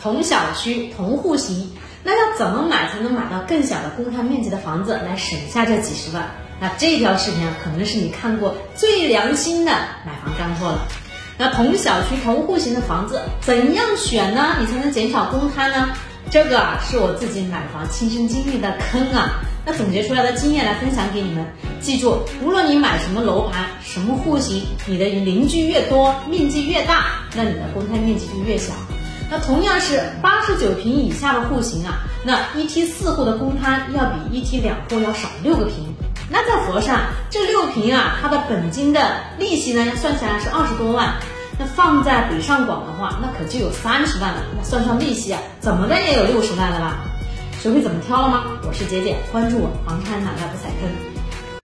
同小区同户型，那要怎么买才能买到更小的公摊面积的房子，来省下这几十万？那这条视频啊，可能是你看过最良心的买房干货了。那同小区同户型的房子怎样选呢？你才能减少公摊呢？这个啊，是我自己买房亲身经历的坑啊。那总结出来的经验来分享给你们。记住，无论你买什么楼盘、什么户型，你的邻居越多，面积越大，那你的公摊面积就越小。那同样是八十九平以下的户型啊，那一梯四户的公摊要比一梯两户要少六个平。那在佛山这六平啊，它的本金的利息呢，算起来是二十多万。那放在北上广的话，那可就有三十万了。那算上利息啊，怎么的也有六十万了吧？学会怎么挑了吗？我是姐姐，关注我，房产买卖不踩坑。